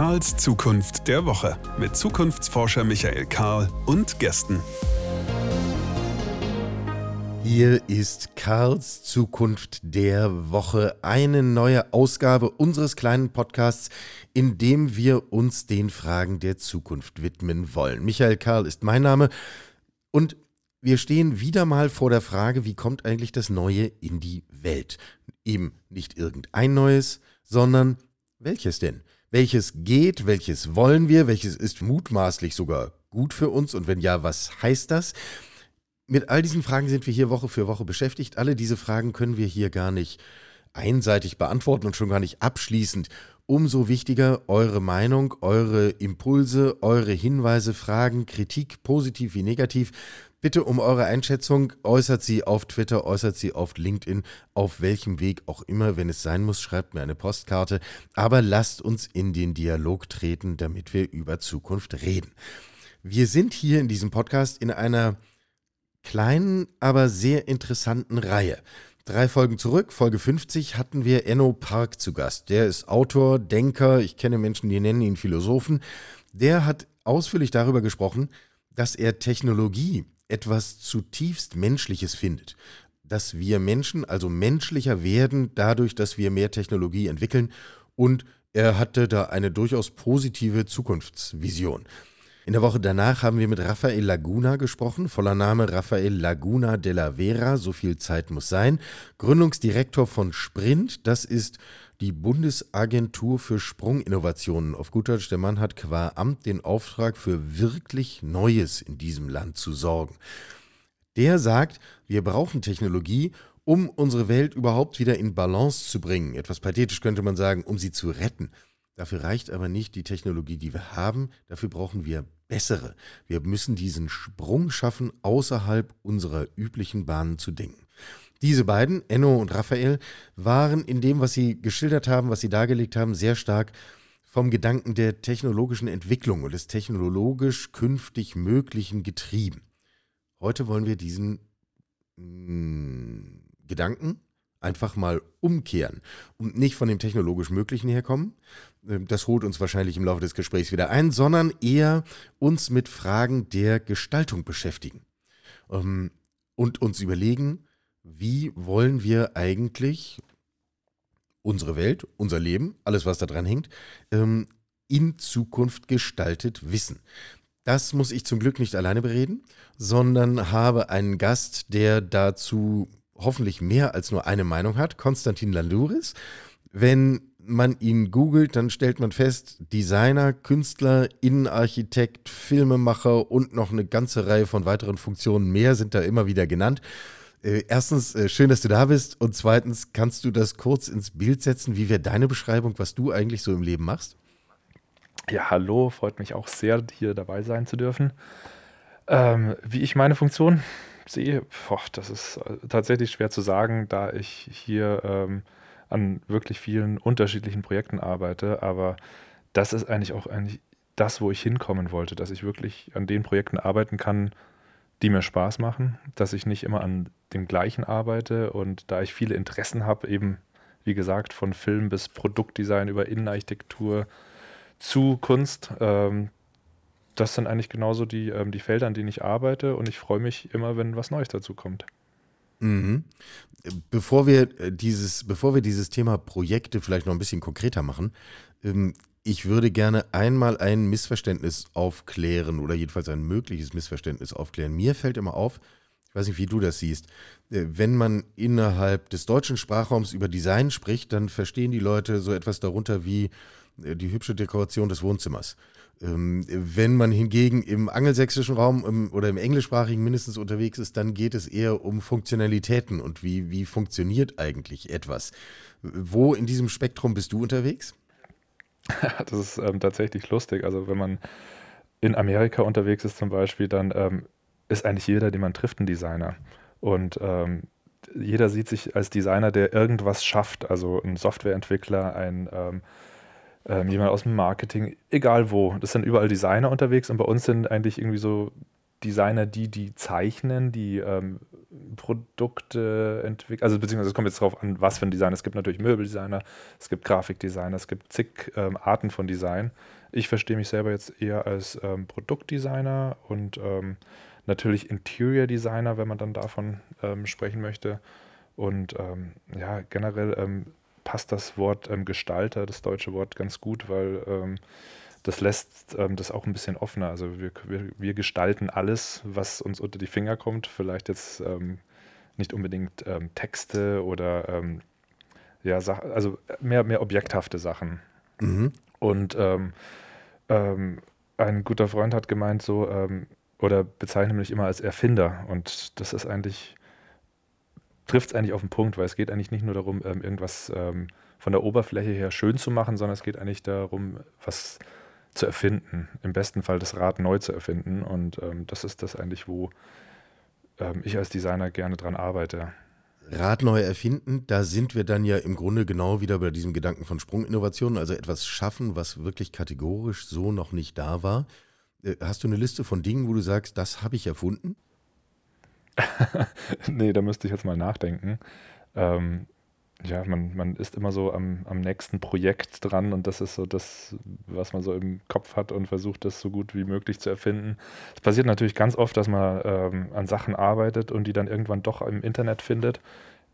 Karls Zukunft der Woche mit Zukunftsforscher Michael Karl und Gästen. Hier ist Karls Zukunft der Woche, eine neue Ausgabe unseres kleinen Podcasts, in dem wir uns den Fragen der Zukunft widmen wollen. Michael Karl ist mein Name und wir stehen wieder mal vor der Frage, wie kommt eigentlich das Neue in die Welt? Eben nicht irgendein Neues, sondern welches denn? Welches geht, welches wollen wir, welches ist mutmaßlich sogar gut für uns und wenn ja, was heißt das? Mit all diesen Fragen sind wir hier Woche für Woche beschäftigt. Alle diese Fragen können wir hier gar nicht einseitig beantworten und schon gar nicht abschließend. Umso wichtiger eure Meinung, eure Impulse, eure Hinweise, Fragen, Kritik, positiv wie negativ. Bitte um eure Einschätzung. Äußert sie auf Twitter, äußert sie auf LinkedIn, auf welchem Weg auch immer. Wenn es sein muss, schreibt mir eine Postkarte. Aber lasst uns in den Dialog treten, damit wir über Zukunft reden. Wir sind hier in diesem Podcast in einer kleinen, aber sehr interessanten Reihe. Drei Folgen zurück, Folge 50, hatten wir Enno Park zu Gast. Der ist Autor, Denker, ich kenne Menschen, die nennen ihn Philosophen. Der hat ausführlich darüber gesprochen, dass er Technologie etwas zutiefst Menschliches findet. Dass wir Menschen also menschlicher werden dadurch, dass wir mehr Technologie entwickeln und er hatte da eine durchaus positive Zukunftsvision. In der Woche danach haben wir mit Rafael Laguna gesprochen, voller Name Rafael Laguna de la Vera, so viel Zeit muss sein, Gründungsdirektor von Sprint, das ist die Bundesagentur für Sprunginnovationen. Auf gut Deutsch, der Mann hat qua Amt den Auftrag für wirklich Neues in diesem Land zu sorgen. Der sagt, wir brauchen Technologie, um unsere Welt überhaupt wieder in Balance zu bringen. Etwas pathetisch könnte man sagen, um sie zu retten. Dafür reicht aber nicht die Technologie, die wir haben. Dafür brauchen wir bessere. Wir müssen diesen Sprung schaffen, außerhalb unserer üblichen Bahnen zu denken. Diese beiden, Enno und Raphael, waren in dem, was sie geschildert haben, was sie dargelegt haben, sehr stark vom Gedanken der technologischen Entwicklung und des technologisch künftig Möglichen getrieben. Heute wollen wir diesen mh, hm, Gedanken einfach mal umkehren und nicht von dem technologisch Möglichen herkommen. Ähm, das holt uns wahrscheinlich im Laufe des Gesprächs wieder ein, sondern eher uns mit Fragen der Gestaltung beschäftigen ähm, und uns überlegen, wie wollen wir eigentlich unsere Welt, unser Leben, alles was da dran hängt, ähm, in Zukunft gestaltet wissen. Das muss ich zum Glück nicht alleine bereden, sondern habe einen Gast, der dazu hoffentlich mehr als nur eine Meinung hat, Konstantin Landuris. Wenn man ihn googelt, dann stellt man fest, Designer, Künstler, Innenarchitekt, Filmemacher und noch eine ganze Reihe von weiteren Funktionen mehr sind da immer wieder genannt. Äh, erstens, äh, schön, dass du da bist. Und zweitens, kannst du das kurz ins Bild setzen? Wie wäre deine Beschreibung, was du eigentlich so im Leben machst? Ja, hallo, freut mich auch sehr, hier dabei sein zu dürfen. Ähm, wie ich meine Funktion sehe, boah, das ist äh, tatsächlich schwer zu sagen, da ich hier ähm, an wirklich vielen unterschiedlichen Projekten arbeite. Aber das ist eigentlich auch eigentlich das, wo ich hinkommen wollte, dass ich wirklich an den Projekten arbeiten kann, die mir Spaß machen, dass ich nicht immer an dem gleichen arbeite und da ich viele Interessen habe, eben wie gesagt, von Film bis Produktdesign über Innenarchitektur zu Kunst, ähm, das sind eigentlich genauso die, ähm, die Felder, an denen ich arbeite und ich freue mich immer, wenn was Neues dazu kommt. Mhm. Bevor wir äh, dieses, bevor wir dieses Thema Projekte vielleicht noch ein bisschen konkreter machen, ähm, ich würde gerne einmal ein Missverständnis aufklären oder jedenfalls ein mögliches Missverständnis aufklären. Mir fällt immer auf, ich weiß nicht, wie du das siehst, äh, wenn man innerhalb des deutschen Sprachraums über Design spricht, dann verstehen die Leute so etwas darunter wie äh, die hübsche Dekoration des Wohnzimmers. Ähm, wenn man hingegen im angelsächsischen Raum im, oder im englischsprachigen mindestens unterwegs ist, dann geht es eher um Funktionalitäten und wie, wie funktioniert eigentlich etwas. Wo in diesem Spektrum bist du unterwegs? Das ist ähm, tatsächlich lustig. Also wenn man in Amerika unterwegs ist zum Beispiel, dann ähm, ist eigentlich jeder, den man trifft, ein Designer. Und ähm, jeder sieht sich als Designer, der irgendwas schafft. Also ein Softwareentwickler, ein ähm, jemand aus dem Marketing, egal wo. Das sind überall Designer unterwegs und bei uns sind eigentlich irgendwie so Designer die, die zeichnen, die ähm, Produkte entwickelt. Also beziehungsweise es kommt jetzt darauf an, was für ein Design. Es gibt natürlich Möbeldesigner, es gibt Grafikdesigner, es gibt zig ähm, Arten von Design. Ich verstehe mich selber jetzt eher als ähm, Produktdesigner und ähm, natürlich Interior Designer, wenn man dann davon ähm, sprechen möchte. Und ähm, ja, generell passt das Wort Gestalter, das deutsche Wort, ganz gut, weil das lässt ähm, das auch ein bisschen offener. Also wir, wir, wir, gestalten alles, was uns unter die Finger kommt. Vielleicht jetzt ähm, nicht unbedingt ähm, Texte oder ähm, ja, also mehr, mehr objekthafte Sachen. Mhm. Und ähm, ähm, ein guter Freund hat gemeint, so, oder bezeichnet mich immer als Erfinder. Und das ist eigentlich, trifft es eigentlich auf den Punkt, weil es geht eigentlich nicht nur darum, irgendwas von der Oberfläche her schön zu machen, sondern es geht eigentlich darum, was zu erfinden. Im besten Fall das Rad neu zu erfinden. Und ähm, das ist das eigentlich, wo ähm, ich als Designer gerne dran arbeite. Rad neu erfinden, da sind wir dann ja im Grunde genau wieder bei diesem Gedanken von Sprunginnovation, also etwas schaffen, was wirklich kategorisch so noch nicht da war. Äh, hast du eine Liste von Dingen, wo du sagst, das habe ich erfunden? nee, da müsste ich jetzt mal nachdenken. Ähm, ja, man, man ist immer so am, am nächsten Projekt dran und das ist so das, was man so im Kopf hat und versucht, das so gut wie möglich zu erfinden. Es passiert natürlich ganz oft, dass man ähm, an Sachen arbeitet und die dann irgendwann doch im Internet findet.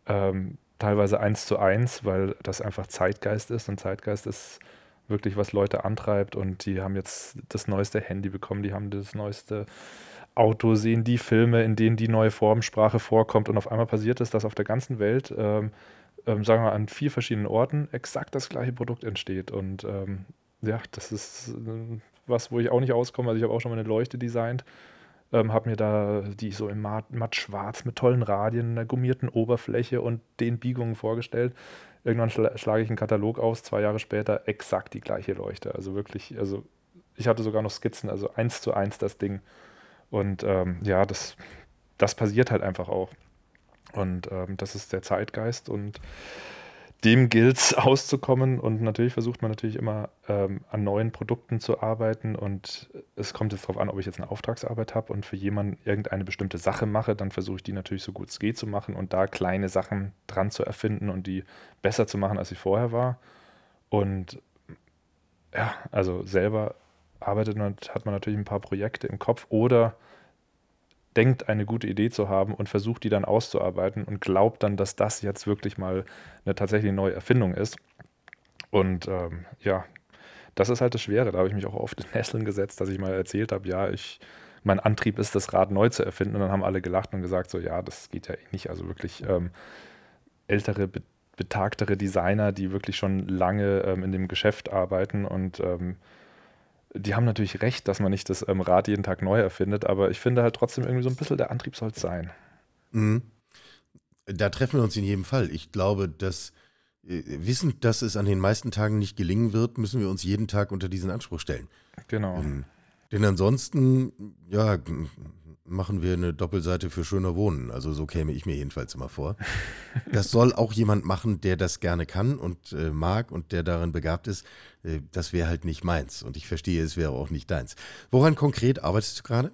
Ähm, teilweise eins zu eins, weil das einfach Zeitgeist ist und Zeitgeist ist wirklich, was Leute antreibt und die haben jetzt das neueste Handy bekommen, die haben das neueste Auto, sehen die Filme, in denen die neue Formsprache vorkommt und auf einmal passiert es, dass auf der ganzen Welt ähm, ähm, sagen wir, an vier verschiedenen Orten exakt das gleiche Produkt entsteht. Und ähm, ja, das ist äh, was, wo ich auch nicht auskomme. Also ich habe auch schon mal eine Leuchte designt, ähm, habe mir da die so in matt, matt schwarz mit tollen Radien, einer gummierten Oberfläche und den Biegungen vorgestellt. Irgendwann schla schlage ich einen Katalog aus, zwei Jahre später exakt die gleiche Leuchte. Also wirklich, also ich hatte sogar noch Skizzen, also eins zu eins das Ding. Und ähm, ja, das, das passiert halt einfach auch. Und ähm, das ist der Zeitgeist und dem gilt es auszukommen. Und natürlich versucht man natürlich immer ähm, an neuen Produkten zu arbeiten. Und es kommt jetzt darauf an, ob ich jetzt eine Auftragsarbeit habe und für jemanden irgendeine bestimmte Sache mache, dann versuche ich die natürlich so gut es geht zu machen und da kleine Sachen dran zu erfinden und die besser zu machen, als sie vorher war. Und ja, also selber arbeitet man, hat man natürlich ein paar Projekte im Kopf oder denkt, eine gute Idee zu haben und versucht, die dann auszuarbeiten und glaubt dann, dass das jetzt wirklich mal eine tatsächlich neue Erfindung ist. Und ähm, ja, das ist halt das Schwere. Da habe ich mich auch oft in Nesseln gesetzt, dass ich mal erzählt habe, ja, ich, mein Antrieb ist, das Rad neu zu erfinden. Und dann haben alle gelacht und gesagt, so, ja, das geht ja eh nicht. Also wirklich ähm, ältere, betagtere Designer, die wirklich schon lange ähm, in dem Geschäft arbeiten und ähm, die haben natürlich recht, dass man nicht das ähm, Rad jeden Tag neu erfindet, aber ich finde halt trotzdem irgendwie so ein bisschen der Antrieb soll es sein. Mhm. Da treffen wir uns in jedem Fall. Ich glaube, dass äh, wissend, dass es an den meisten Tagen nicht gelingen wird, müssen wir uns jeden Tag unter diesen Anspruch stellen. Genau. Mhm. Denn ansonsten, ja, machen wir eine Doppelseite für schöner Wohnen. Also so käme ich mir jedenfalls immer vor. Das soll auch jemand machen, der das gerne kann und äh, mag und der darin begabt ist. Äh, das wäre halt nicht meins. Und ich verstehe, es wäre auch nicht deins. Woran konkret arbeitest du gerade?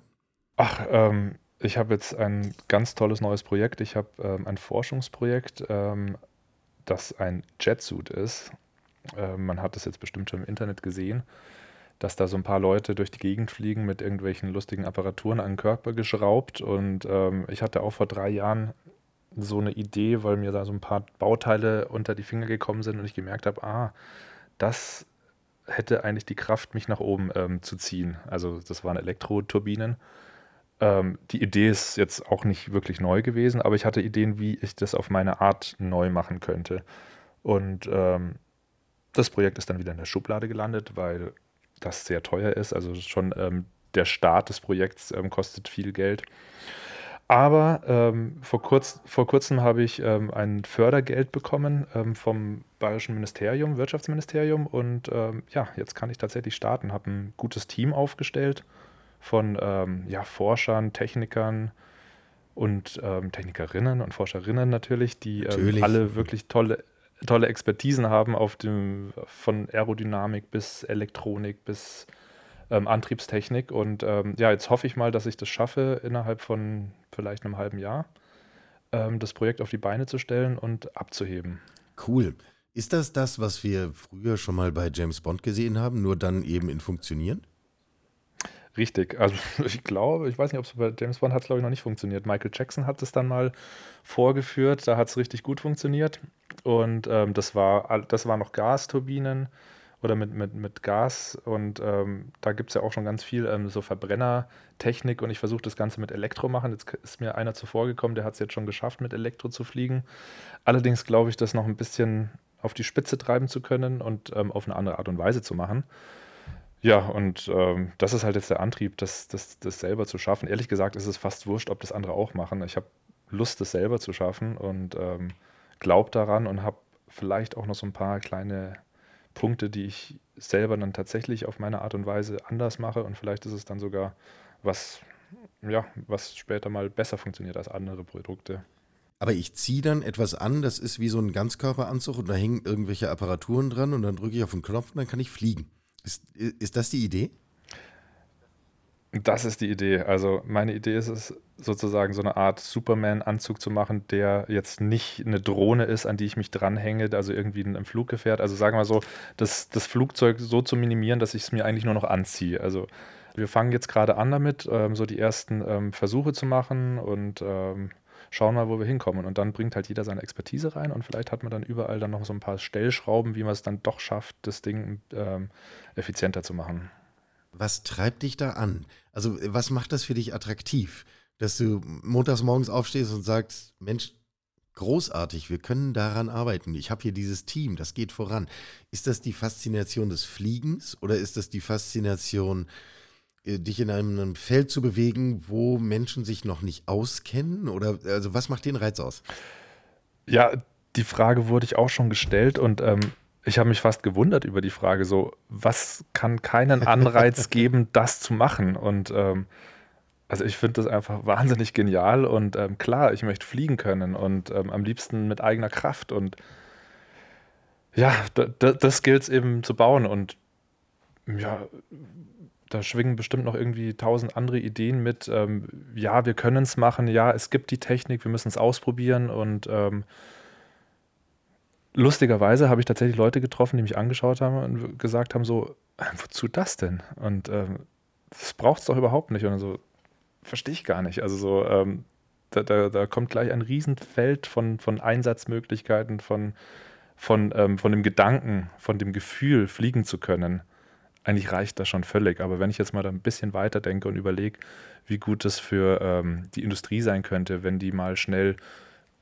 Ach, ähm, ich habe jetzt ein ganz tolles neues Projekt. Ich habe ähm, ein Forschungsprojekt, ähm, das ein Jetsuit ist. Ähm, man hat das jetzt bestimmt schon im Internet gesehen dass da so ein paar Leute durch die Gegend fliegen mit irgendwelchen lustigen Apparaturen an den Körper geschraubt. Und ähm, ich hatte auch vor drei Jahren so eine Idee, weil mir da so ein paar Bauteile unter die Finger gekommen sind und ich gemerkt habe, ah, das hätte eigentlich die Kraft, mich nach oben ähm, zu ziehen. Also das waren Elektroturbinen. Ähm, die Idee ist jetzt auch nicht wirklich neu gewesen, aber ich hatte Ideen, wie ich das auf meine Art neu machen könnte. Und ähm, das Projekt ist dann wieder in der Schublade gelandet, weil das sehr teuer ist. Also schon ähm, der Start des Projekts ähm, kostet viel Geld. Aber ähm, vor, kurz, vor kurzem habe ich ähm, ein Fördergeld bekommen ähm, vom Bayerischen Ministerium, Wirtschaftsministerium. Und ähm, ja, jetzt kann ich tatsächlich starten. Habe ein gutes Team aufgestellt von ja, Forschern, Technikern und Technikerinnen und Forscherinnen natürlich, die natürlich. alle wirklich tolle tolle Expertisen haben auf dem von Aerodynamik bis Elektronik bis ähm, Antriebstechnik. Und ähm, ja, jetzt hoffe ich mal, dass ich das schaffe innerhalb von vielleicht einem halben Jahr. ähm, das Projekt auf die Beine zu stellen und abzuheben. Cool. Ist das das, was wir früher schon mal bei James Bond gesehen haben, nur dann eben in Funktionieren? Richtig. Also ich glaube, ich weiß nicht, ob es bei James Bond hat es, glaube ich, noch nicht funktioniert. Michael Jackson hat es dann mal vorgeführt, da hat es richtig gut funktioniert. Und ähm, das, war, das war noch Gasturbinen oder mit, mit, mit Gas. Und ähm, da gibt es ja auch schon ganz viel ähm, so Verbrennertechnik. Und ich versuche das Ganze mit Elektro machen. Jetzt ist mir einer zuvor gekommen, der hat es jetzt schon geschafft, mit Elektro zu fliegen. Allerdings glaube ich, das noch ein bisschen auf die Spitze treiben zu können und ähm, auf eine andere Art und Weise zu machen. Ja, und ähm, das ist halt jetzt der Antrieb, das, das, das selber zu schaffen. Ehrlich gesagt ist es fast wurscht, ob das andere auch machen. Ich habe Lust, das selber zu schaffen und ähm, glaube daran und habe vielleicht auch noch so ein paar kleine Punkte, die ich selber dann tatsächlich auf meine Art und Weise anders mache und vielleicht ist es dann sogar was, ja, was später mal besser funktioniert als andere Produkte. Aber ich ziehe dann etwas an, das ist wie so ein Ganzkörperanzug und da hängen irgendwelche Apparaturen dran und dann drücke ich auf den Knopf und dann kann ich fliegen. Ist, ist das die Idee? Das ist die Idee. Also meine Idee ist es, sozusagen so eine Art Superman-Anzug zu machen, der jetzt nicht eine Drohne ist, an die ich mich dranhänge, also irgendwie ein Fluggefährt. Also sagen wir so, das, das Flugzeug so zu minimieren, dass ich es mir eigentlich nur noch anziehe. Also wir fangen jetzt gerade an damit, ähm, so die ersten ähm, Versuche zu machen und ähm, schauen mal, wo wir hinkommen. Und dann bringt halt jeder seine Expertise rein und vielleicht hat man dann überall dann noch so ein paar Stellschrauben, wie man es dann doch schafft, das Ding ähm, effizienter zu machen. Was treibt dich da an? Also, was macht das für dich attraktiv? Dass du montags morgens aufstehst und sagst, Mensch, großartig, wir können daran arbeiten. Ich habe hier dieses Team, das geht voran. Ist das die Faszination des Fliegens oder ist das die Faszination, dich in einem Feld zu bewegen, wo Menschen sich noch nicht auskennen? Oder also was macht den Reiz aus? Ja, die Frage wurde ich auch schon gestellt und ähm, ich habe mich fast gewundert über die Frage, so, was kann keinen Anreiz geben, das zu machen? Und ähm, also ich finde das einfach wahnsinnig genial und ähm, klar, ich möchte fliegen können und ähm, am liebsten mit eigener Kraft und ja, das gilt es eben zu bauen und ja, da schwingen bestimmt noch irgendwie tausend andere Ideen mit. Ähm, ja, wir können es machen, ja, es gibt die Technik, wir müssen es ausprobieren und ähm, lustigerweise habe ich tatsächlich Leute getroffen, die mich angeschaut haben und gesagt haben: so, wozu das denn? Und ähm, das braucht es doch überhaupt nicht. Und so, verstehe ich gar nicht. Also so, ähm, da, da, da, kommt gleich ein Riesenfeld von, von Einsatzmöglichkeiten, von, von, ähm, von dem Gedanken, von dem Gefühl, fliegen zu können. Eigentlich reicht das schon völlig. Aber wenn ich jetzt mal da ein bisschen weiter denke und überlege, wie gut es für ähm, die Industrie sein könnte, wenn die mal schnell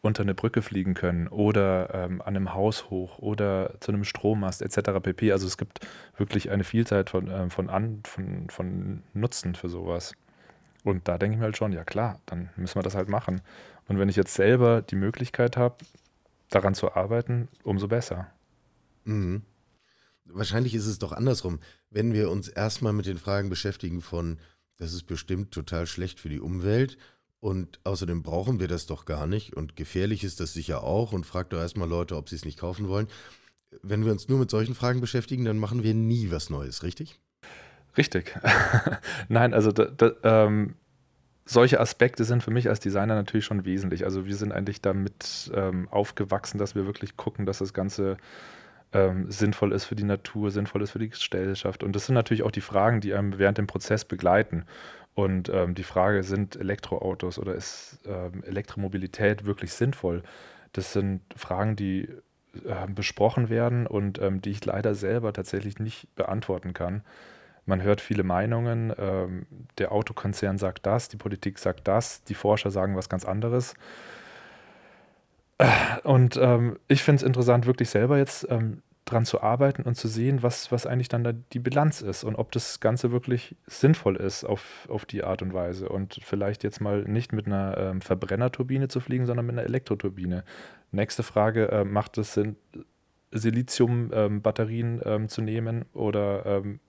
unter eine Brücke fliegen können oder ähm, an einem Haus hoch oder zu einem Strommast etc. pp. Also es gibt wirklich eine Vielzahl von, äh, von, an, von, von Nutzen für sowas. Und da denke ich mir halt schon, ja klar, dann müssen wir das halt machen. Und wenn ich jetzt selber die Möglichkeit habe, daran zu arbeiten, umso besser. Mhm. Wahrscheinlich ist es doch andersrum. Wenn wir uns erstmal mit den Fragen beschäftigen von, das ist bestimmt total schlecht für die Umwelt und außerdem brauchen wir das doch gar nicht und gefährlich ist das sicher auch und fragt doch erstmal Leute, ob sie es nicht kaufen wollen. Wenn wir uns nur mit solchen Fragen beschäftigen, dann machen wir nie was Neues, richtig? Richtig. Nein, also da, da, ähm, solche Aspekte sind für mich als Designer natürlich schon wesentlich. Also wir sind eigentlich damit ähm, aufgewachsen, dass wir wirklich gucken, dass das Ganze ähm, sinnvoll ist für die Natur, sinnvoll ist für die Gesellschaft. Und das sind natürlich auch die Fragen, die einem während dem Prozess begleiten. Und ähm, die Frage, sind Elektroautos oder ist ähm, Elektromobilität wirklich sinnvoll? Das sind Fragen, die äh, besprochen werden und ähm, die ich leider selber tatsächlich nicht beantworten kann. Man hört viele Meinungen. Ähm, der Autokonzern sagt das, die Politik sagt das, die Forscher sagen was ganz anderes. Und ähm, ich finde es interessant, wirklich selber jetzt ähm, dran zu arbeiten und zu sehen, was, was eigentlich dann da die Bilanz ist und ob das Ganze wirklich sinnvoll ist auf, auf die Art und Weise. Und vielleicht jetzt mal nicht mit einer ähm, Verbrennerturbine zu fliegen, sondern mit einer Elektroturbine. Nächste Frage, äh, macht es Sinn, Silizium-Batterien ähm, ähm, zu nehmen oder ähm,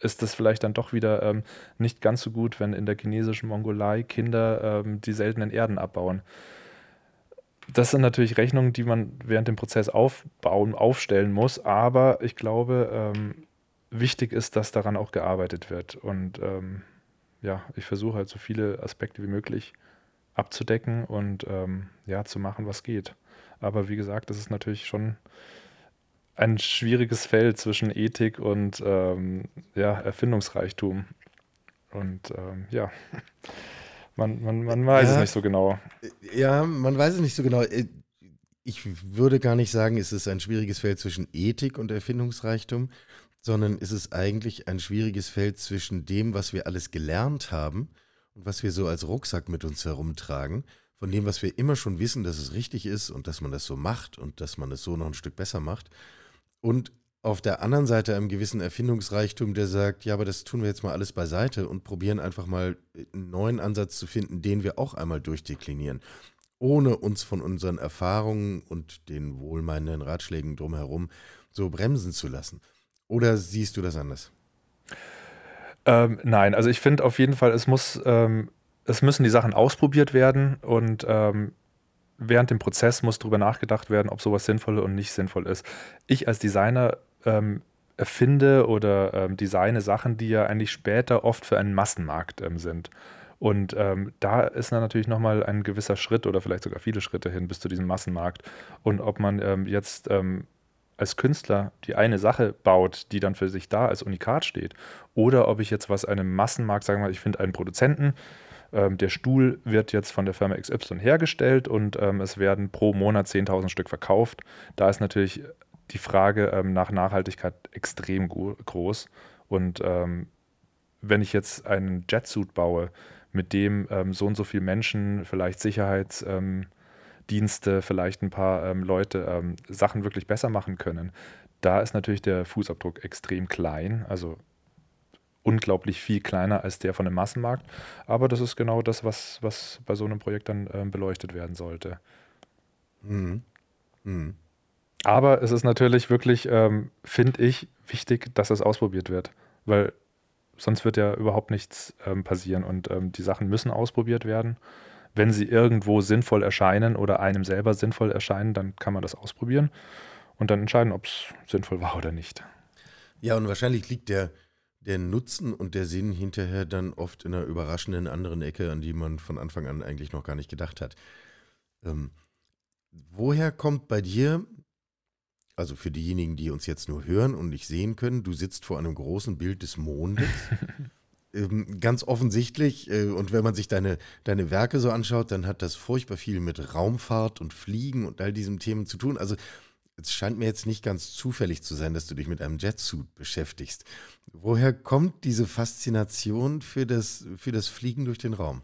ist das vielleicht dann doch wieder ähm, nicht ganz so gut, wenn in der chinesischen Mongolei Kinder ähm, die seltenen Erden abbauen? Das sind natürlich Rechnungen, die man während dem Prozess aufbauen, aufstellen muss. Aber ich glaube, ähm, wichtig ist, dass daran auch gearbeitet wird. Und ähm, ja, ich versuche halt so viele Aspekte wie möglich abzudecken und ähm, ja, zu machen, was geht. Aber wie gesagt, das ist natürlich schon ein schwieriges Feld zwischen Ethik und ähm, ja, Erfindungsreichtum. Und ähm, ja, man, man, man weiß ja, es nicht so genau. Ja, man weiß es nicht so genau. Äh, ich würde gar nicht sagen, es ist ein schwieriges Feld zwischen Ethik und Erfindungsreichtum, sondern es ist eigentlich ein schwieriges Feld zwischen dem, was wir alles gelernt haben und was wir so als Rucksack mit uns herumtragen, von dem, was wir immer schon wissen, dass es richtig ist und dass man das so macht und dass man es so noch ein Stück besser macht. Und auf der anderen Seite einem gewissen Erfindungsreichtum, der sagt, ja, aber das tun wir jetzt mal alles beiseite und probieren einfach mal einen neuen Ansatz zu finden, den wir auch einmal durchdeklinieren ohne uns von unseren Erfahrungen und den wohlmeinenden Ratschlägen drumherum so bremsen zu lassen. Oder siehst du das anders? Ähm, nein, also ich finde auf jeden Fall, es muss, ähm, es müssen die Sachen ausprobiert werden und ähm, während dem Prozess muss darüber nachgedacht werden, ob sowas sinnvoll und nicht sinnvoll ist. Ich als Designer ähm, erfinde oder ähm, designe Sachen, die ja eigentlich später oft für einen Massenmarkt ähm, sind. Und ähm, da ist dann natürlich nochmal ein gewisser Schritt oder vielleicht sogar viele Schritte hin bis zu diesem Massenmarkt. Und ob man ähm, jetzt ähm, als Künstler die eine Sache baut, die dann für sich da als Unikat steht, oder ob ich jetzt was einem Massenmarkt, sagen wir mal, ich finde einen Produzenten, ähm, der Stuhl wird jetzt von der Firma XY hergestellt und ähm, es werden pro Monat 10.000 Stück verkauft. Da ist natürlich die Frage ähm, nach Nachhaltigkeit extrem groß. Und wenn ich jetzt einen Jetsuit baue, mit dem ähm, so und so viele Menschen, vielleicht Sicherheitsdienste, ähm, vielleicht ein paar ähm, Leute ähm, Sachen wirklich besser machen können. Da ist natürlich der Fußabdruck extrem klein, also unglaublich viel kleiner als der von dem Massenmarkt. Aber das ist genau das, was, was bei so einem Projekt dann ähm, beleuchtet werden sollte. Mhm. Mhm. Aber es ist natürlich wirklich, ähm, finde ich, wichtig, dass es ausprobiert wird. Weil sonst wird ja überhaupt nichts ähm, passieren und ähm, die Sachen müssen ausprobiert werden. Wenn sie irgendwo sinnvoll erscheinen oder einem selber sinnvoll erscheinen, dann kann man das ausprobieren und dann entscheiden, ob es sinnvoll war oder nicht. Ja, und wahrscheinlich liegt der, der Nutzen und der Sinn hinterher dann oft in einer überraschenden anderen Ecke, an die man von Anfang an eigentlich noch gar nicht gedacht hat. Ähm, woher kommt bei dir also für diejenigen, die uns jetzt nur hören und nicht sehen können, du sitzt vor einem großen Bild des Mondes. ähm, ganz offensichtlich, äh, und wenn man sich deine, deine Werke so anschaut, dann hat das furchtbar viel mit Raumfahrt und Fliegen und all diesen Themen zu tun. Also es scheint mir jetzt nicht ganz zufällig zu sein, dass du dich mit einem Jetsuit beschäftigst. Woher kommt diese Faszination für das, für das Fliegen durch den Raum?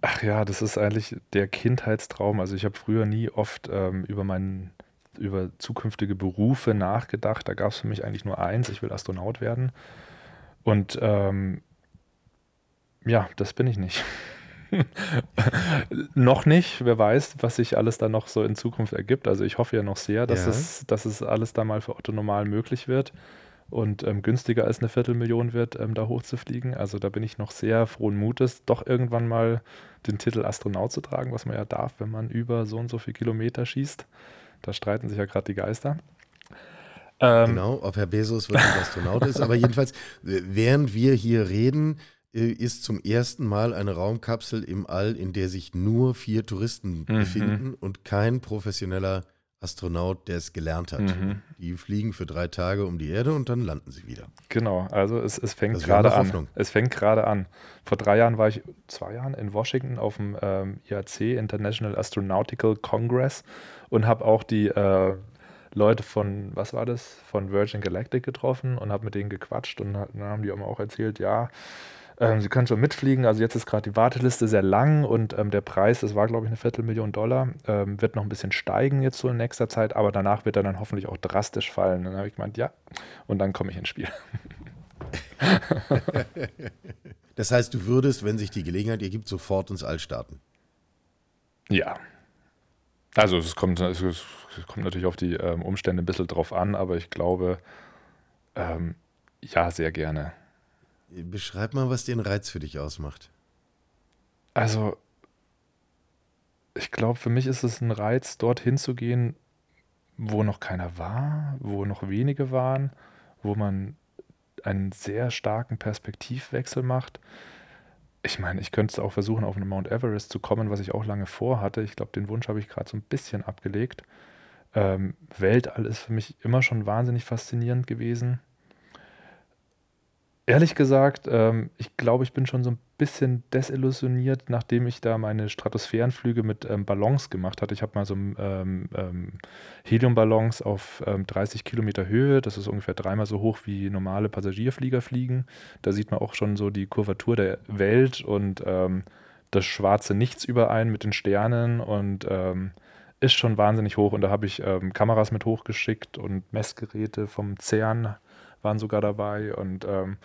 Ach ja, das ist eigentlich der Kindheitstraum. Also ich habe früher nie oft ähm, über meinen über zukünftige Berufe nachgedacht. Da gab es für mich eigentlich nur eins, ich will Astronaut werden. Und ähm, ja, das bin ich nicht. noch nicht, wer weiß, was sich alles da noch so in Zukunft ergibt. Also ich hoffe ja noch sehr, dass, ja. es, dass es alles da mal für Otto normal möglich wird und ähm, günstiger als eine Viertelmillion wird, ähm, da hochzufliegen. Also da bin ich noch sehr frohen Mutes, doch irgendwann mal den Titel Astronaut zu tragen, was man ja darf, wenn man über so und so viele Kilometer schießt. Da streiten sich ja gerade die Geister. Ähm, genau, ob Herr Bezos wirklich Astronaut ist. Aber jedenfalls, während wir hier reden, äh, ist zum ersten Mal eine Raumkapsel im All, in der sich nur vier Touristen mhm. befinden und kein professioneller Astronaut, der es gelernt hat. Mhm. Die fliegen für drei Tage um die Erde und dann landen sie wieder. Genau, also es, es fängt gerade an. Es fängt gerade an. Vor drei Jahren war ich, zwei Jahren in Washington auf dem ähm, IAC, International Astronautical Congress, und habe auch die äh, Leute von, was war das, von Virgin Galactic getroffen und habe mit denen gequatscht und dann haben die auch erzählt, ja, ähm, sie können schon mitfliegen. Also jetzt ist gerade die Warteliste sehr lang und ähm, der Preis, das war glaube ich eine Viertelmillion Dollar, ähm, wird noch ein bisschen steigen jetzt so in nächster Zeit, aber danach wird er dann hoffentlich auch drastisch fallen. dann habe ich gemeint, ja, und dann komme ich ins Spiel. das heißt, du würdest, wenn sich die Gelegenheit ergibt, sofort ins All starten. Ja. Also es kommt, es kommt natürlich auf die ähm, Umstände ein bisschen drauf an, aber ich glaube, ähm, ja, sehr gerne. Beschreib mal, was den Reiz für dich ausmacht. Also, ich glaube, für mich ist es ein Reiz, dorthin zu gehen, wo noch keiner war, wo noch wenige waren, wo man einen sehr starken Perspektivwechsel macht. Ich meine, ich könnte es auch versuchen, auf einen Mount Everest zu kommen, was ich auch lange vorhatte. Ich glaube, den Wunsch habe ich gerade so ein bisschen abgelegt. Ähm, Weltall ist für mich immer schon wahnsinnig faszinierend gewesen. Ehrlich gesagt, ähm, ich glaube, ich bin schon so ein bisschen desillusioniert, nachdem ich da meine Stratosphärenflüge mit ähm, Ballons gemacht hatte. Ich habe mal so ähm, ähm, Heliumballons auf ähm, 30 Kilometer Höhe. Das ist ungefähr dreimal so hoch wie normale Passagierflieger fliegen. Da sieht man auch schon so die Kurvatur der Welt und ähm, das schwarze Nichts überein mit den Sternen und ähm, ist schon wahnsinnig hoch. Und da habe ich Kameras mit hochgeschickt und Messgeräte vom CERN waren sogar dabei und ähm,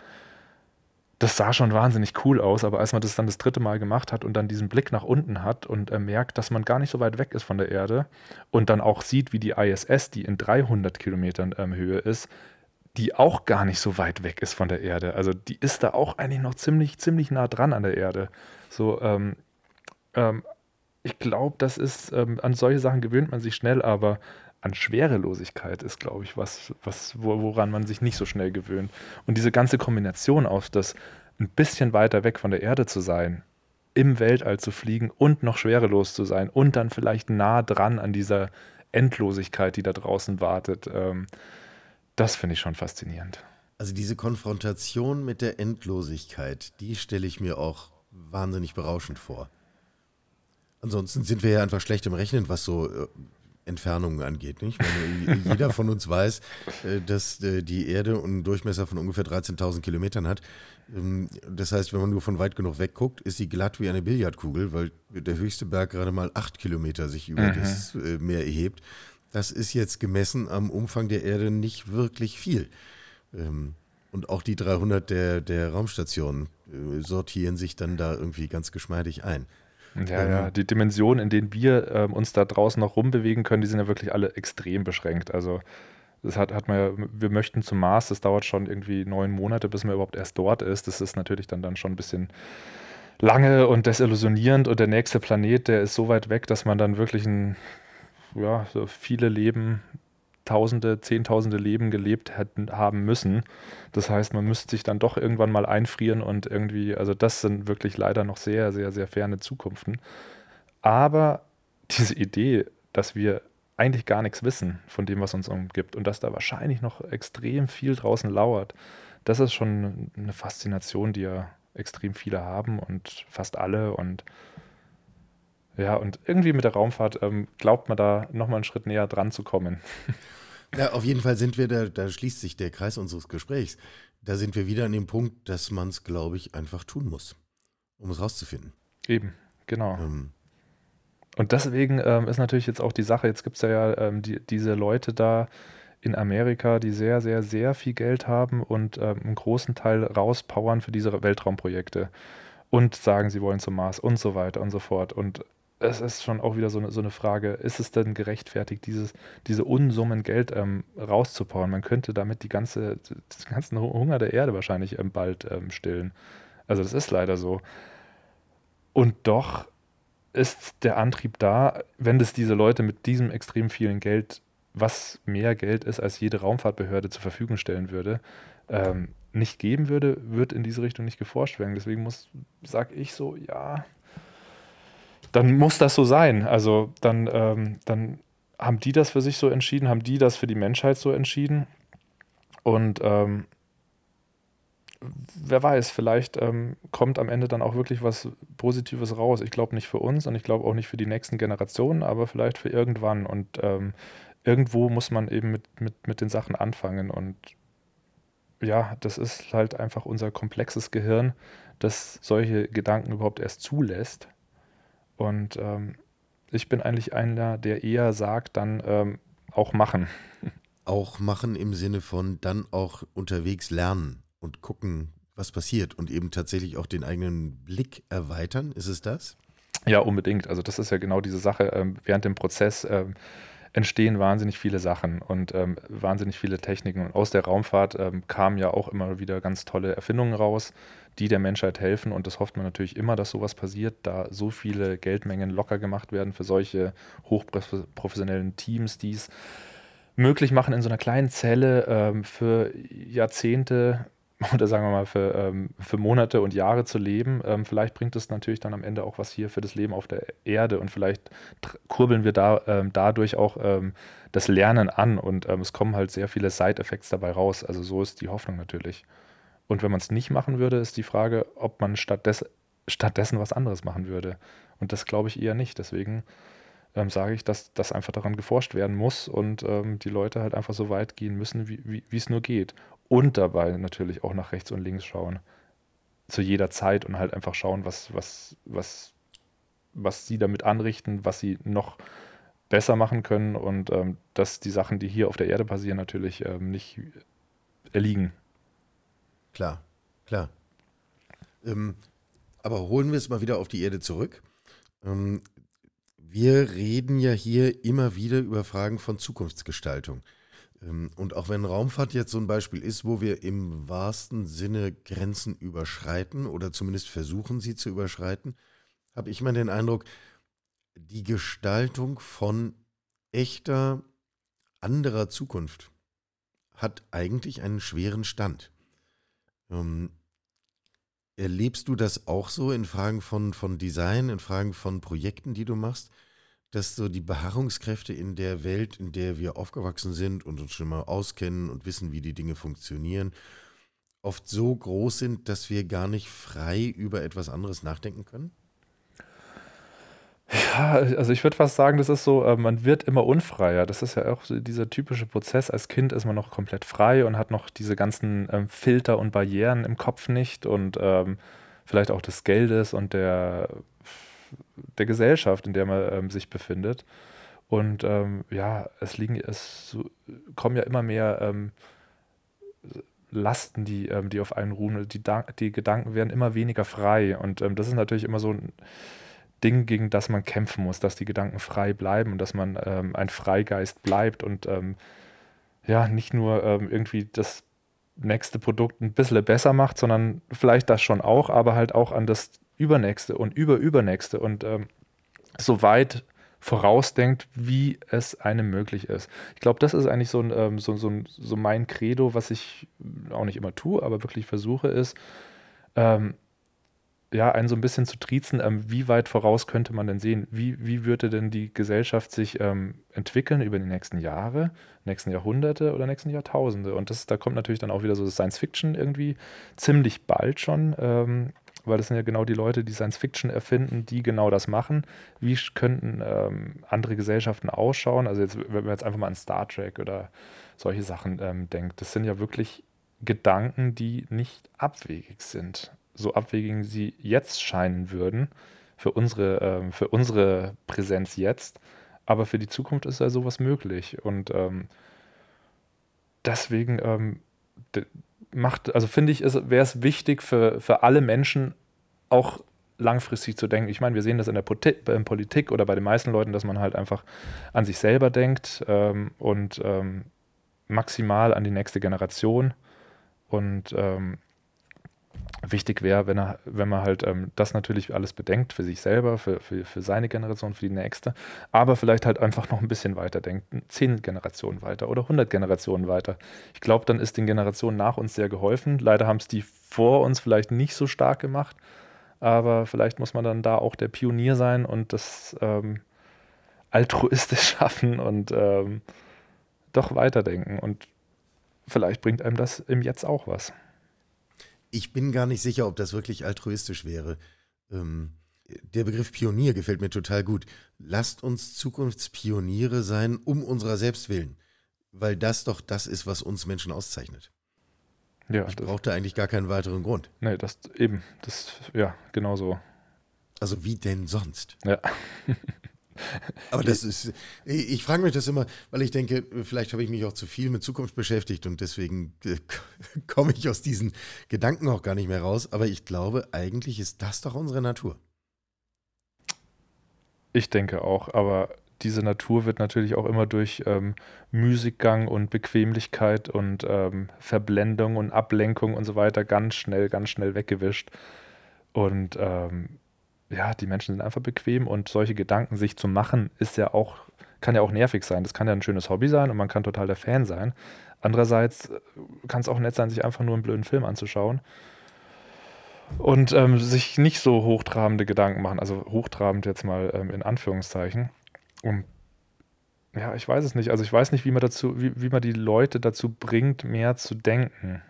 das sah schon wahnsinnig cool aus, aber als man das dann das dritte Mal gemacht hat und dann diesen Blick nach unten hat und äh, merkt, dass man gar nicht so weit weg ist von der Erde und dann auch sieht, wie die ISS, die in 300 Kilometern ähm, Höhe ist, die auch gar nicht so weit weg ist von der Erde. Also die ist da auch eigentlich noch ziemlich, ziemlich nah dran an der Erde. So, ähm, ähm, ich glaube, das ist, ähm, an solche Sachen gewöhnt man sich schnell, aber an Schwerelosigkeit ist, glaube ich, was, was, woran man sich nicht so schnell gewöhnt. Und diese ganze Kombination aus das ein bisschen weiter weg von der Erde zu sein, im Weltall zu fliegen und noch schwerelos zu sein und dann vielleicht nah dran an dieser Endlosigkeit, die da draußen wartet, ähm, das finde ich schon faszinierend. Also diese Konfrontation mit der Endlosigkeit, die stelle ich mir auch wahnsinnig berauschend vor. Ansonsten sind wir ja einfach schlecht im Rechnen, was so äh, Entfernungen angeht. Nicht? Meine, jeder von uns weiß, äh, dass äh, die Erde einen Durchmesser von ungefähr 13.000 Kilometern hat. Ähm, das heißt, wenn man nur von weit genug wegguckt, ist sie glatt wie eine Billardkugel, weil der höchste Berg gerade mal acht Kilometer sich über mhm. das äh, Meer erhebt. Das ist jetzt gemessen am Umfang der Erde nicht wirklich viel. Ähm, und auch die 300 der, der Raumstationen sortieren sich dann da irgendwie ganz geschmeidig ein. Ja, ja, die Dimensionen, in denen wir ähm, uns da draußen noch rumbewegen können, die sind ja wirklich alle extrem beschränkt. Also das hat, hat man ja, wir möchten zum Mars, das dauert schon irgendwie neun Monate, bis man überhaupt erst dort ist. Das ist natürlich dann, dann schon ein bisschen lange und desillusionierend und der nächste Planet, der ist so weit weg, dass man dann wirklich ein, ja, so viele Leben Tausende, Zehntausende Leben gelebt hätten, haben müssen. Das heißt, man müsste sich dann doch irgendwann mal einfrieren und irgendwie, also das sind wirklich leider noch sehr, sehr, sehr ferne Zukunften. Aber diese Idee, dass wir eigentlich gar nichts wissen von dem, was uns umgibt und dass da wahrscheinlich noch extrem viel draußen lauert, das ist schon eine Faszination, die ja extrem viele haben und fast alle und ja, und irgendwie mit der Raumfahrt ähm, glaubt man da nochmal einen Schritt näher dran zu kommen. Ja, auf jeden Fall sind wir da, da schließt sich der Kreis unseres Gesprächs. Da sind wir wieder an dem Punkt, dass man es, glaube ich, einfach tun muss, um es rauszufinden. Eben, genau. Ähm. Und deswegen ähm, ist natürlich jetzt auch die Sache, jetzt gibt es ja, ähm, die, diese Leute da in Amerika, die sehr, sehr, sehr viel Geld haben und ähm, einen großen Teil rauspowern für diese Weltraumprojekte und sagen, sie wollen zum Mars und so weiter und so fort. Und es ist schon auch wieder so eine, so eine Frage, ist es denn gerechtfertigt, dieses, diese Unsummen Geld ähm, rauszubauen? Man könnte damit die ganze, den ganzen Hunger der Erde wahrscheinlich ähm, bald ähm, stillen. Also das ist leider so. Und doch ist der Antrieb da, wenn es diese Leute mit diesem extrem vielen Geld, was mehr Geld ist, als jede Raumfahrtbehörde zur Verfügung stellen würde, ähm, nicht geben würde, wird in diese Richtung nicht geforscht werden. Deswegen muss, sag ich so, ja, dann muss das so sein. Also dann, ähm, dann haben die das für sich so entschieden, haben die das für die Menschheit so entschieden. Und ähm, wer weiß, vielleicht ähm, kommt am Ende dann auch wirklich was Positives raus. Ich glaube nicht für uns und ich glaube auch nicht für die nächsten Generationen, aber vielleicht für irgendwann. Und ähm, irgendwo muss man eben mit, mit, mit den Sachen anfangen. Und ja, das ist halt einfach unser komplexes Gehirn, das solche Gedanken überhaupt erst zulässt. Und ähm, ich bin eigentlich einer, der eher sagt, dann ähm, auch machen. Auch machen im Sinne von dann auch unterwegs lernen und gucken, was passiert und eben tatsächlich auch den eigenen Blick erweitern. Ist es das? Ja, unbedingt. Also das ist ja genau diese Sache. Ähm, während dem Prozess ähm, entstehen wahnsinnig viele Sachen und ähm, wahnsinnig viele Techniken. Und aus der Raumfahrt kamen ja auch immer wieder ganz tolle Erfindungen raus, die der Menschheit helfen. Und das hofft man natürlich immer, dass sowas passiert, da so viele Geldmengen locker gemacht werden für solche hochprofessionellen Teams, die es möglich machen, in so einer kleinen Zelle ähm, für Jahrzehnte oder sagen wir mal für, ähm, für Monate und Jahre zu leben. Ähm, vielleicht bringt es natürlich dann am Ende auch was hier für das Leben auf der Erde und vielleicht kurbeln wir da ähm, dadurch auch ähm, das Lernen an und ähm, es kommen halt sehr viele Side-Effects dabei raus. Also so ist die Hoffnung natürlich. Und wenn man es nicht machen würde, ist die Frage, ob man stattdessen, stattdessen was anderes machen würde. Und das glaube ich eher nicht. Deswegen ähm, sage ich, dass das einfach daran geforscht werden muss und ähm, die Leute halt einfach so weit gehen müssen, wie es nur geht. Und dabei natürlich auch nach rechts und links schauen. Zu jeder Zeit und halt einfach schauen, was, was, was, was sie damit anrichten, was sie noch besser machen können und ähm, dass die Sachen, die hier auf der Erde passieren, natürlich ähm, nicht erliegen. Klar, klar. Ähm, aber holen wir es mal wieder auf die Erde zurück. Ähm, wir reden ja hier immer wieder über Fragen von Zukunftsgestaltung. Ähm, und auch wenn Raumfahrt jetzt so ein Beispiel ist, wo wir im wahrsten Sinne Grenzen überschreiten oder zumindest versuchen, sie zu überschreiten, habe ich immer den Eindruck, die Gestaltung von echter, anderer Zukunft hat eigentlich einen schweren Stand. Ähm, erlebst du das auch so in Fragen von, von Design, in Fragen von Projekten, die du machst, dass so die Beharrungskräfte in der Welt, in der wir aufgewachsen sind und uns schon mal auskennen und wissen, wie die Dinge funktionieren, oft so groß sind, dass wir gar nicht frei über etwas anderes nachdenken können? Also ich würde fast sagen, das ist so, äh, man wird immer unfreier. Das ist ja auch so dieser typische Prozess. Als Kind ist man noch komplett frei und hat noch diese ganzen ähm, Filter und Barrieren im Kopf nicht und ähm, vielleicht auch des Geldes und der, der Gesellschaft, in der man ähm, sich befindet. Und ähm, ja, es liegen, es kommen ja immer mehr ähm, Lasten, die, ähm, die auf einen ruhen. Die, die Gedanken werden immer weniger frei. Und das ist natürlich immer so ein Ding, gegen das man kämpfen muss, dass die Gedanken frei bleiben und dass man ähm, ein Freigeist bleibt und ähm, ja, nicht nur ähm, irgendwie das nächste Produkt ein bisschen besser macht, sondern vielleicht das schon auch, aber halt auch an das übernächste und überübernächste und ähm, so weit vorausdenkt, wie es einem möglich ist. Ich glaube, das ist eigentlich so, ein, ähm, so, so, so mein Credo, was ich auch nicht immer tue, aber wirklich versuche, ist, ähm, ja, einen so ein bisschen zu triezen, ähm, wie weit voraus könnte man denn sehen? Wie, wie würde denn die Gesellschaft sich ähm, entwickeln über die nächsten Jahre, nächsten Jahrhunderte oder nächsten Jahrtausende? Und das, da kommt natürlich dann auch wieder so Science Fiction irgendwie ziemlich bald schon, ähm, weil das sind ja genau die Leute, die Science Fiction erfinden, die genau das machen. Wie könnten ähm, andere Gesellschaften ausschauen? Also jetzt, wenn man jetzt einfach mal an Star Trek oder solche Sachen ähm, denkt, das sind ja wirklich Gedanken, die nicht abwegig sind so abwegig sie jetzt scheinen würden, für unsere, ähm, für unsere Präsenz jetzt. Aber für die Zukunft ist ja sowas möglich. Und ähm, deswegen ähm, macht, also finde ich, wäre es wichtig für, für alle Menschen auch langfristig zu denken. Ich meine, wir sehen das in der Politik oder bei den meisten Leuten, dass man halt einfach an sich selber denkt ähm, und ähm, maximal an die nächste Generation. Und ähm, wichtig wäre, wenn, wenn man halt ähm, das natürlich alles bedenkt, für sich selber, für, für, für seine Generation, für die nächste, aber vielleicht halt einfach noch ein bisschen weiter denkt, zehn Generationen weiter oder 100 Generationen weiter. Ich glaube, dann ist den Generationen nach uns sehr geholfen. Leider haben es die vor uns vielleicht nicht so stark gemacht, aber vielleicht muss man dann da auch der Pionier sein und das ähm, altruistisch schaffen und ähm, doch weiterdenken und vielleicht bringt einem das im Jetzt auch was. Ich bin gar nicht sicher, ob das wirklich altruistisch wäre. Ähm, der Begriff Pionier gefällt mir total gut. Lasst uns Zukunftspioniere sein, um unserer selbst willen. Weil das doch das ist, was uns Menschen auszeichnet. Ja, ich brauchte eigentlich gar keinen weiteren Grund. Nee, das eben, das, ja, genau so. Also wie denn sonst? Ja. Aber das ist, ich, frage mich das immer, weil ich denke, vielleicht habe ich mich auch zu viel mit Zukunft beschäftigt und deswegen äh, komme ich aus diesen Gedanken auch gar nicht mehr raus. Aber ich glaube, eigentlich ist das doch unsere Natur. Ich denke auch, aber diese Natur wird natürlich auch immer durch ähm, Müßiggang und Bequemlichkeit und ähm, Verblendung und Ablenkung und so weiter ganz schnell, ganz schnell weggewischt. Und ähm, ja, die Menschen sind einfach bequem und solche Gedanken sich zu machen, ist ja auch, kann ja auch nervig sein. Das kann ja ein schönes Hobby sein und man kann total der Fan sein. Andererseits äh, kann es auch nett sein, sich einfach nur einen blöden Film anzuschauen und ähm, sich nicht so hochtrabende Gedanken machen. Also hochtrabend jetzt mal ähm, in Anführungszeichen. Und ja, ich weiß es nicht. Also ich weiß nicht, wie man dazu, wie, wie man die Leute dazu bringt, mehr zu denken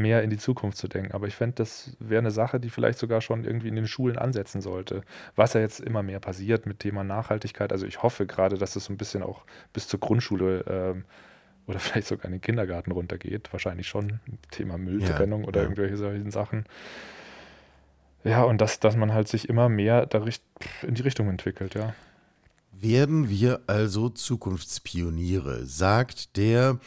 mehr in die Zukunft zu denken. Aber ich fände, das wäre eine Sache, die vielleicht sogar schon irgendwie in den Schulen ansetzen sollte. Was ja jetzt immer mehr passiert mit Thema Nachhaltigkeit. Also ich hoffe gerade, dass es so ein bisschen auch bis zur Grundschule ähm, oder vielleicht sogar in den Kindergarten runtergeht. Wahrscheinlich schon. Thema Mülltrennung ja, oder ja. irgendwelche solchen Sachen. Ja, und dass, dass man halt sich immer mehr in die Richtung entwickelt, ja. Werden wir also Zukunftspioniere, sagt der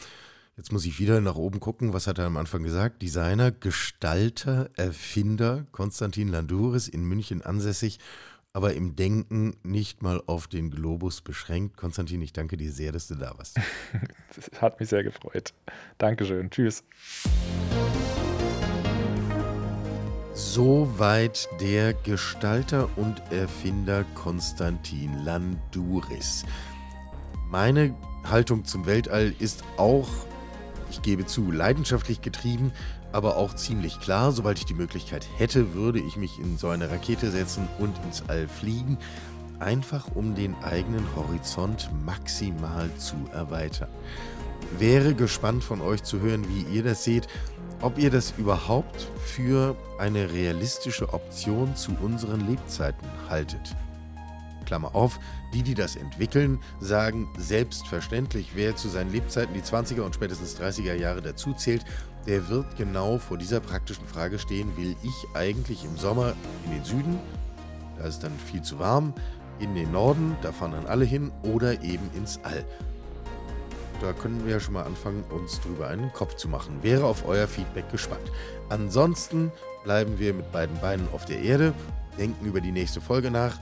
Jetzt muss ich wieder nach oben gucken. Was hat er am Anfang gesagt? Designer, Gestalter, Erfinder, Konstantin Landouris in München ansässig, aber im Denken nicht mal auf den Globus beschränkt. Konstantin, ich danke dir sehr, dass du da warst. Das hat mich sehr gefreut. Dankeschön. Tschüss. Soweit der Gestalter und Erfinder Konstantin Landouris. Meine Haltung zum Weltall ist auch ich gebe zu, leidenschaftlich getrieben, aber auch ziemlich klar. Sobald ich die Möglichkeit hätte, würde ich mich in so eine Rakete setzen und ins All fliegen. Einfach um den eigenen Horizont maximal zu erweitern. Wäre gespannt von euch zu hören, wie ihr das seht, ob ihr das überhaupt für eine realistische Option zu unseren Lebzeiten haltet. Klammer auf, die, die das entwickeln, sagen selbstverständlich, wer zu seinen Lebzeiten die 20er und spätestens 30er Jahre dazu zählt, der wird genau vor dieser praktischen Frage stehen, will ich eigentlich im Sommer in den Süden, da ist dann viel zu warm, in den Norden, da fahren dann alle hin, oder eben ins All. Da können wir ja schon mal anfangen, uns drüber einen Kopf zu machen. Wäre auf euer Feedback gespannt. Ansonsten bleiben wir mit beiden Beinen auf der Erde, denken über die nächste Folge nach.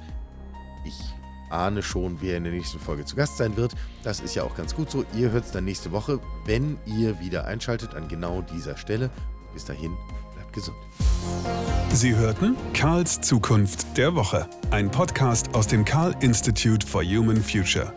Ich ahne schon, wer in der nächsten Folge zu Gast sein wird. Das ist ja auch ganz gut so. Ihr hört es dann nächste Woche, wenn ihr wieder einschaltet an genau dieser Stelle. Bis dahin, bleibt gesund. Sie hörten Karls Zukunft der Woche, ein Podcast aus dem Karl Institute for Human Future.